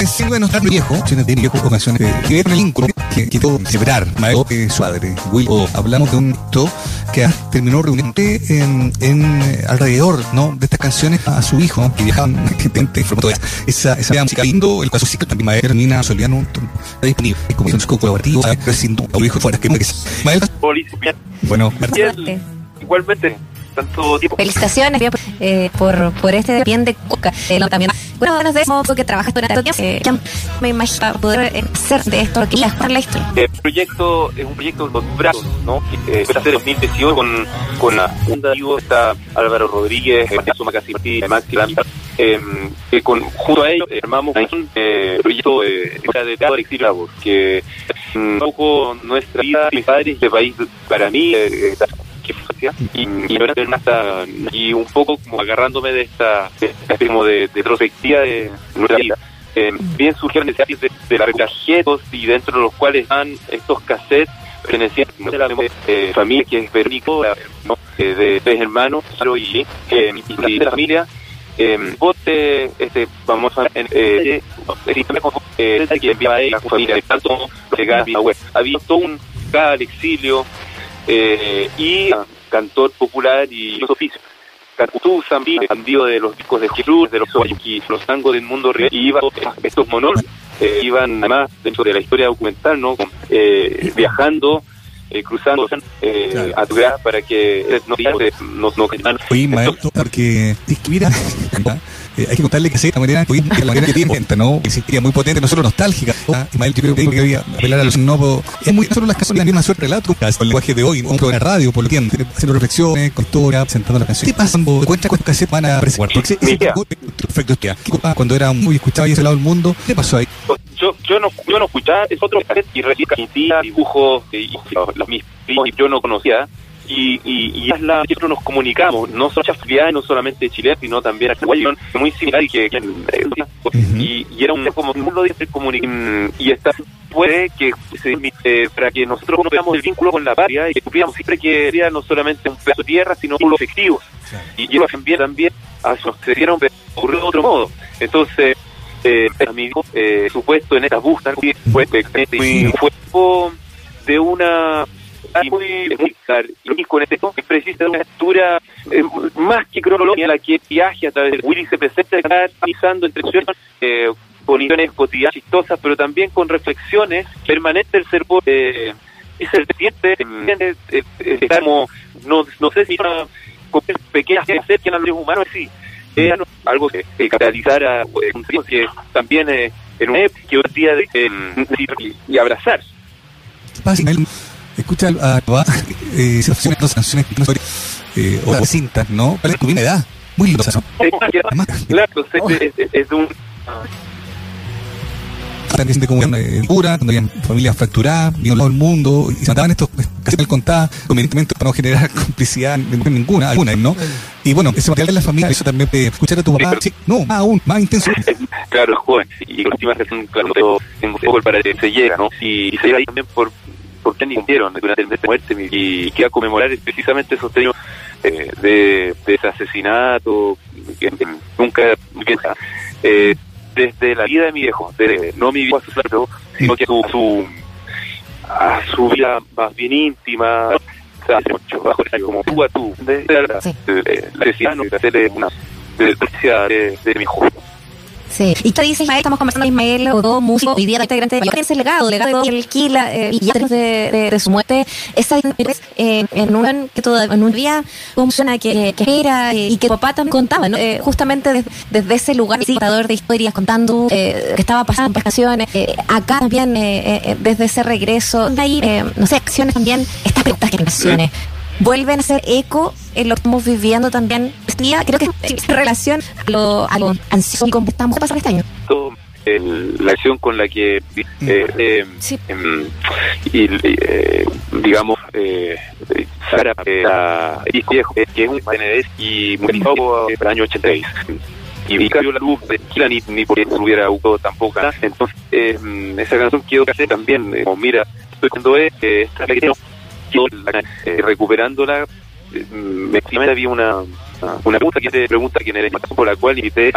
es bueno estar viejo, tiene viejo ocasiones que en el incro que quiero celebrar, maestro de su padre, Will. Hablamos de un acto que terminó reuniendo en, en alrededor ¿no? de estas canciones a su hijo, que viajaban gente esa, esa música lindo, el caso sí que también maestro Nina Soliano está disponible como un colaborativo, sin duda, hijo fuera que bueno, igualmente tanto tiempo. Felicitaciones eh, por, por este bien de Cuca. Eh, también, bueno, nos decimos que trabajas durante tanto tiempo. Eh, me imagino poder hacer de esto que la historia. El proyecto es un proyecto de los brazos, ¿no? Que fue hace 2018 con, con la Funda está Álvaro Rodríguez, Matías Macasi Martí, Maxi eh, que con, junto a ellos armamos un eh, proyecto de, de teatro exilio que un poco nuestra vida, mis padres, este país para mí, eh, y, y, un poco como agarrándome de esta, de, de, nuestra vida. Eh, bien surgieron necesidades de, de y dentro de los cuales están estos cassettes pertenecientes a la familia que es Verónica, eh, de tres hermanos, y, eh, y de la familia. Bote, este, vamos a que a la tanto había todo un al exilio y cantor popular y los oficios. Zambi, bandido de los discos de Jesús, de los los tangos del mundo real, y iban estos monólogos, eh, iban además dentro de la historia documental, ¿no? Eh, viajando, eh, cruzando eh, a tu para que no no, no, no Oye, maestro, porque mira, eh, hay que contarle que sí, la manera, la manera que tiene gente, ¿no? Que sería muy potente, no solo nostálgica. ¿no? Ismael, yo creo que había apelar a los no es muy solo las canciones de una suerte relato con el lenguaje de hoy, un programa de radio, por lo que haciendo reflexiones, con historia, presentando las canciones. ¿Qué pasa cuando encuentras con cassettes van a presentar? Porque perfecto ¿Qué cuando era muy escuchado y ese lado del mundo, ¿qué pasó ahí? Yo, no yo no escuchaba es otro y recibía dibujos y, y los mismos y yo no conocía y, y, y es la que nosotros nos comunicamos, no solo actividades, no solamente Chile, sino también a muy similar y que, y, y, era un como de comunicación y esta puede que se eh, para que nosotros no veamos el vínculo con la patria y que supiéramos siempre que era no solamente un pedazo de tierra, sino un efectivos. Y yo también también a se dieron ocurrió de otro modo. Entonces, eh, a mi eh, supuesto en estas búsquedas fue, fue, fue de una muy, muy y con este que precisa de una lectura eh, más que cronológica la que viaje a través de Willy se presenta analizando entre eh, posiciones cotidianas chistosas pero también con reflexiones permanentes del ser eh, es el eh, eh, como no, no sé si una pequeñas que acerquen a los humanos sí algo que, que catalizara un que también en un que hoy día de, y abrazar escucha a papá eh, dos canciones eh, o cintas, ¿no? ¿Cuál es tu edad? Muy lindo, ¿no? Claro, es, un también comunidad eh, pura, donde había familias fracturadas, vino todo el mundo, y se mataban estos, casi mal contadas, convenientemente para no generar complicidad ninguna, alguna, ¿no? Y bueno, ese material de la familia, eso también, eh, escuchar a tu papá, sí, no, más aún, más intenso. claro, joven, y con última razón, claro, tengo un poco para que se llega, ¿no? Y, y se llega ahí también por por qué hicieron durante el mes de muerte y que a conmemorar precisamente esos años eh, de, de, ese asesinato que, nunca piensa eh, desde la vida de mi viejo, de, no mi viejo asesinato, sino que su, su, a su vida más bien íntima, sea, mucho bajo como tú a tú, de, de, la asesinato, de, una de, de, de mi hijo. Sí. Y tú dices, Ismael, estamos conversando con Ismael dos músico, hoy día integrante de ese legado, el legado de el Kila, eh, y ya de, de, de, su muerte, esa eh, en un que todavía en un día funciona que, que era eh, y que papá también contaba, ¿no? Eh, justamente desde, desde ese lugar, contador de historias, contando eh, que estaba pasando en vacaciones, eh, acá también eh, desde ese regreso, hay, no sé, acciones también, estas preguntas que acciones vuelven a ser eco en lo que estamos viviendo también creo que en relación a lo, a lo ansioso que estamos pasando este año. El, la acción con la que eh, eh, sí. eh, y, eh, digamos eh, Sara eh, viejo que es un PND y murió en el año 86 y cayó la luz de Kila ni, ni porque hubiera hubo tampoco entonces eh, esa canción quiero que hacer también eh, como mira estoy cuando es eh, esta eh, recuperándola eh, me había una una pregunta que te pregunta quién eres por la cual invité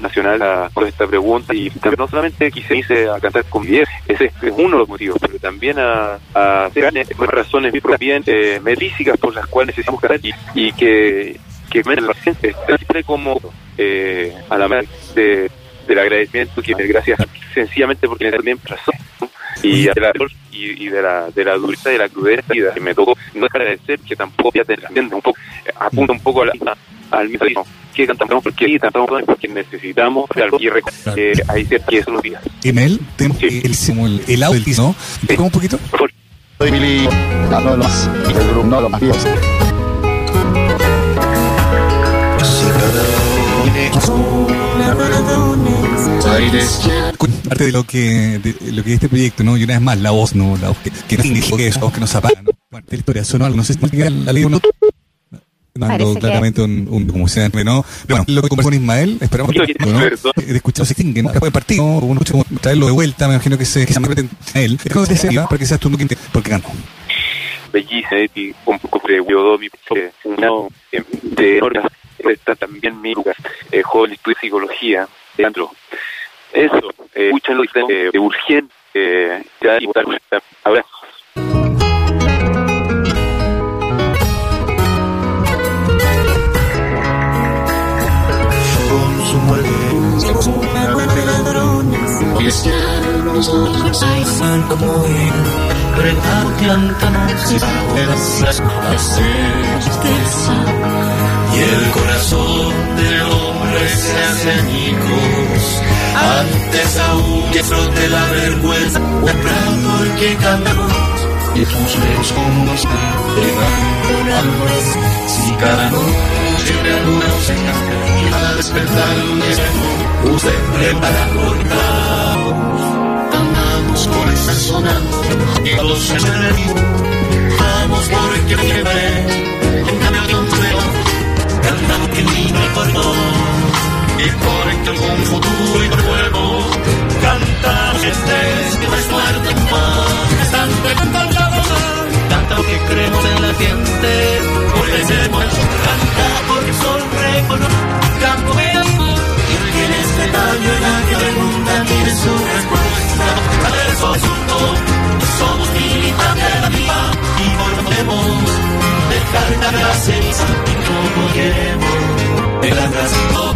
nacional a, por esta pregunta y no solamente quise a cantar con 10, ese es uno de los motivos, pero también a, a hacer por razones bien eh, por las cuales necesitamos cantar y, y que que la gente siempre como eh, a la de, del agradecimiento que gracias sencillamente porque también razón y de la y, de la de la dureza de la crudeza y que me tocó no agradecer que tampoco ya te un poco apunta un poco a la, al mismo que cantamos porque cantamos porque necesitamos algo y eh, hay ciertas que son los días. Emel tenemos el, el, el audio del ¿no? Sí. un poquito? Soy Billy, no lo más, el grupo no lo más Parte de lo que de lo que es este proyecto, ¿no? Y una vez más, la voz, ¿no? La voz que, que, que es, la voz que nos apaga, ¿no? Bueno, la historia sonó algo, no sé si la ley o no dando claramente un, un, como se ¿no? Bueno, lo que conversó con Ismael, esperamos que ¿no? de escuchar se extingue, ¿no? Después del partido, ¿no? uno escucha traerlo de vuelta, me imagino que se, que se meten a él. Es como te decía, para que seas tú no porque ganó. Bellísima, y un poco de Wiodomi, una de está también mi lugar, eh, joven estudia psicología, Leandro. Eso, eh, escúchenlo eh, de urgente, eh, ya y votar. Abrazos. Con su muerte, una buena de ladrones, y es que nosotros hay como él, pero cantamos y tristeza y el corazón del hombre se hace añicos. Antes aún que frote la vergüenza, temprano el que cantamos. Y tus lejos como nos pegan Si cada noche alguna se y al despertar un espejo, usted prepara cortar. Somos somos militantes de la vida y volvemos. Dejar la gracia y no volvemos. El abrazo